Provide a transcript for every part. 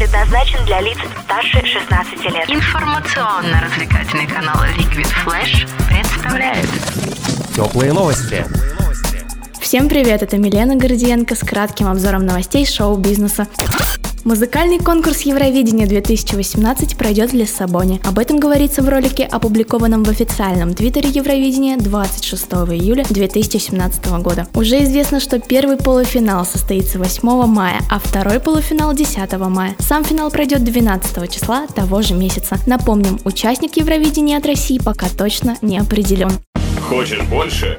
предназначен для лиц старше 16 лет. Информационно-развлекательный канал Liquid Flash представляет Теплые новости. Всем привет, это Милена Гордиенко с кратким обзором новостей шоу-бизнеса. Музыкальный конкурс Евровидения 2018 пройдет в Лиссабоне. Об этом говорится в ролике, опубликованном в официальном твиттере Евровидения 26 июля 2017 года. Уже известно, что первый полуфинал состоится 8 мая, а второй полуфинал 10 мая. Сам финал пройдет 12 числа того же месяца. Напомним, участник Евровидения от России пока точно не определен. Хочешь больше?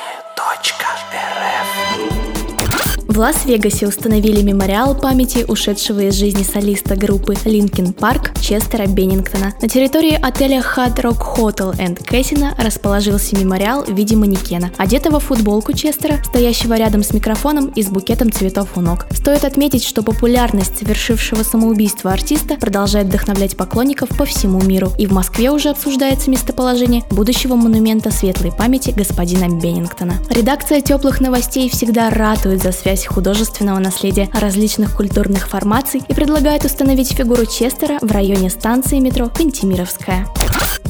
В Лас-Вегасе установили мемориал памяти ушедшего из жизни солиста группы Linkin Park Честера Беннингтона. На территории отеля Hard Rock Hotel and Casino расположился мемориал в виде манекена, одетого в футболку Честера, стоящего рядом с микрофоном и с букетом цветов у ног. Стоит отметить, что популярность совершившего самоубийство артиста продолжает вдохновлять поклонников по всему миру, и в Москве уже обсуждается местоположение будущего монумента светлой памяти господина Беннингтона. Редакция теплых новостей всегда ратует за связь художественного наследия различных культурных формаций и предлагает установить фигуру Честера в районе станции метро Кантемировская.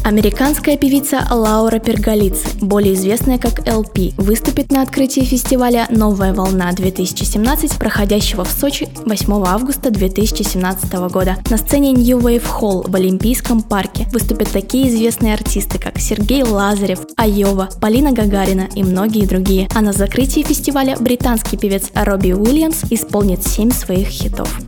Американская певица Лаура Перголиц, более известная как LP, выступит на открытии фестиваля «Новая волна-2017», проходящего в Сочи 8 августа 2017 года. На сцене New Wave Hall в Олимпийском парке выступят такие известные артисты, как Сергей Лазарев, Айова, Полина Гагарина и многие другие. А на закрытии фестиваля британский певец Робби Уильямс исполнит 7 своих хитов.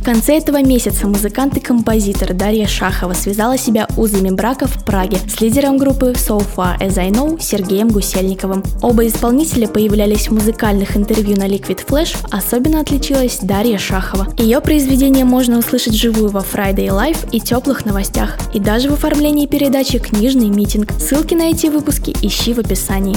В конце этого месяца музыкант и композитор Дарья Шахова связала себя узами брака в Праге с лидером группы So Far As I Know Сергеем Гусельниковым. Оба исполнителя появлялись в музыкальных интервью на Liquid Flash, особенно отличилась Дарья Шахова. Ее произведение можно услышать живую во Friday Live и теплых новостях, и даже в оформлении передачи «Книжный митинг». Ссылки на эти выпуски ищи в описании.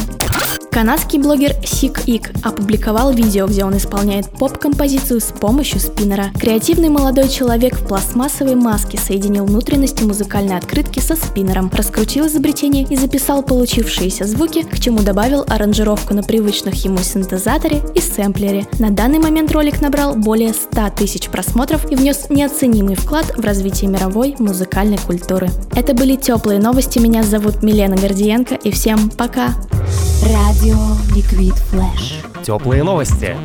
Канадский блогер Сик Ик опубликовал видео, где он исполняет поп-композицию с помощью спиннера. Креативный молодой человек в пластмассовой маске соединил внутренности музыкальной открытки со спиннером, раскрутил изобретение и записал получившиеся звуки, к чему добавил аранжировку на привычных ему синтезаторе и сэмплере. На данный момент ролик набрал более 100 тысяч просмотров и внес неоценимый вклад в развитие мировой музыкальной культуры. Это были теплые новости. Меня зовут Милена Гордиенко и всем пока! Радио Liquid Flash. Теплые новости.